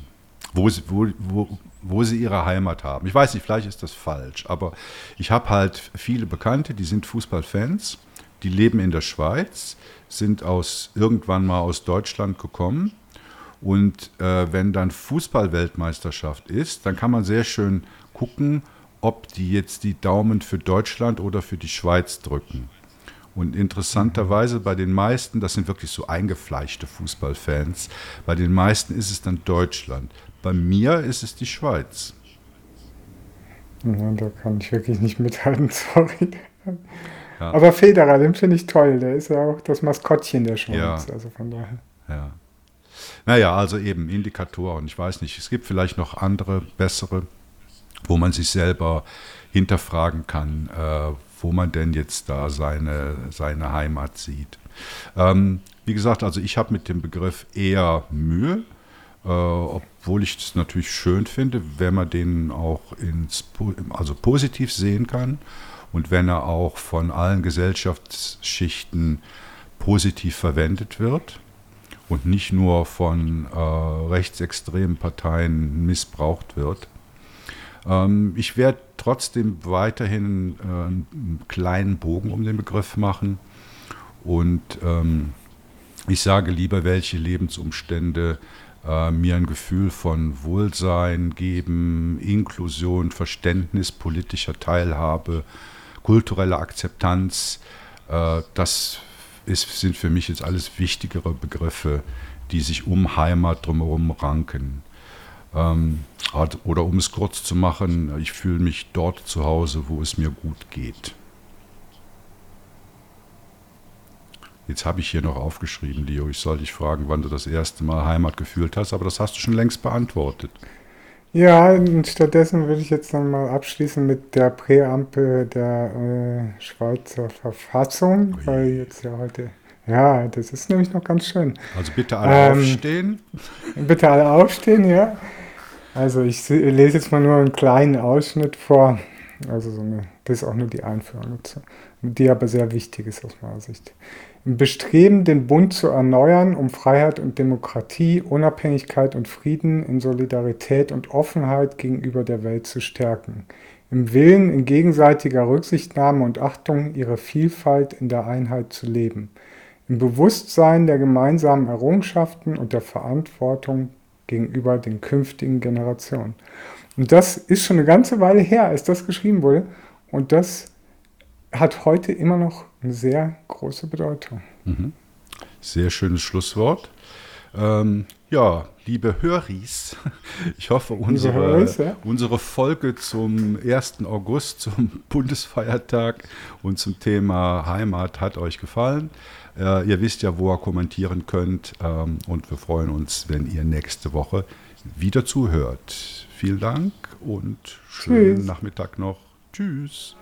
wo sie, wo, wo, wo sie ihre Heimat haben. Ich weiß nicht, vielleicht ist das falsch, aber ich habe halt viele Bekannte, die sind Fußballfans, die leben in der Schweiz, sind aus irgendwann mal aus Deutschland gekommen und äh, wenn dann Fußballweltmeisterschaft ist, dann kann man sehr schön gucken, ob die jetzt die Daumen für Deutschland oder für die Schweiz drücken. Und interessanterweise bei den meisten, das sind wirklich so eingefleischte Fußballfans, bei den meisten ist es dann Deutschland. Bei mir ist es die Schweiz. Ja, da kann ich wirklich nicht mithalten, [laughs] sorry. Ja. Aber Federer, den finde ich toll. Der ist ja auch das Maskottchen der Schweiz. Ja. Also von daher. Ja. Naja, also eben Indikatoren. Ich weiß nicht, es gibt vielleicht noch andere, bessere, wo man sich selber hinterfragen kann, äh, wo man denn jetzt da seine, seine Heimat sieht. Ähm, wie gesagt, also ich habe mit dem Begriff eher Mühe, äh, obwohl ich es natürlich schön finde, wenn man den auch ins, also positiv sehen kann und wenn er auch von allen Gesellschaftsschichten positiv verwendet wird und nicht nur von äh, rechtsextremen Parteien missbraucht wird. Ähm, ich werde trotzdem weiterhin äh, einen kleinen Bogen um den Begriff machen und ähm, ich sage lieber, welche Lebensumstände äh, mir ein Gefühl von Wohlsein geben, Inklusion, Verständnis, politischer Teilhabe, kulturelle Akzeptanz. Äh, das ist, sind für mich jetzt alles wichtigere Begriffe, die sich um Heimat drumherum ranken. Ähm, oder um es kurz zu machen, ich fühle mich dort zu Hause, wo es mir gut geht. Jetzt habe ich hier noch aufgeschrieben, Leo, ich soll dich fragen, wann du das erste Mal Heimat gefühlt hast, aber das hast du schon längst beantwortet. Ja, und stattdessen würde ich jetzt dann mal abschließen mit der Präambel der äh, Schweizer Verfassung, Ui. weil jetzt ja heute, ja, das ist nämlich noch ganz schön. Also bitte alle ähm, aufstehen. Bitte alle aufstehen, ja. Also ich lese jetzt mal nur einen kleinen Ausschnitt vor. Also so eine, das ist auch nur die Einführung dazu, die aber sehr wichtig ist aus meiner Sicht. Im Bestreben, den Bund zu erneuern, um Freiheit und Demokratie, Unabhängigkeit und Frieden in Solidarität und Offenheit gegenüber der Welt zu stärken. Im Willen, in gegenseitiger Rücksichtnahme und Achtung ihrer Vielfalt in der Einheit zu leben. Im Bewusstsein der gemeinsamen Errungenschaften und der Verantwortung gegenüber den künftigen Generationen. Und das ist schon eine ganze Weile her, als das geschrieben wurde. Und das hat heute immer noch eine sehr große Bedeutung. Mhm. Sehr schönes Schlusswort. Ähm, ja, liebe Höris, [laughs] ich hoffe, unsere, Höris, ja? unsere Folge zum 1. August, [laughs] zum Bundesfeiertag und zum Thema Heimat hat euch gefallen. Äh, ihr wisst ja, wo ihr kommentieren könnt ähm, und wir freuen uns, wenn ihr nächste Woche wieder zuhört. Vielen Dank und schönen Tschüss. Nachmittag noch. Tschüss.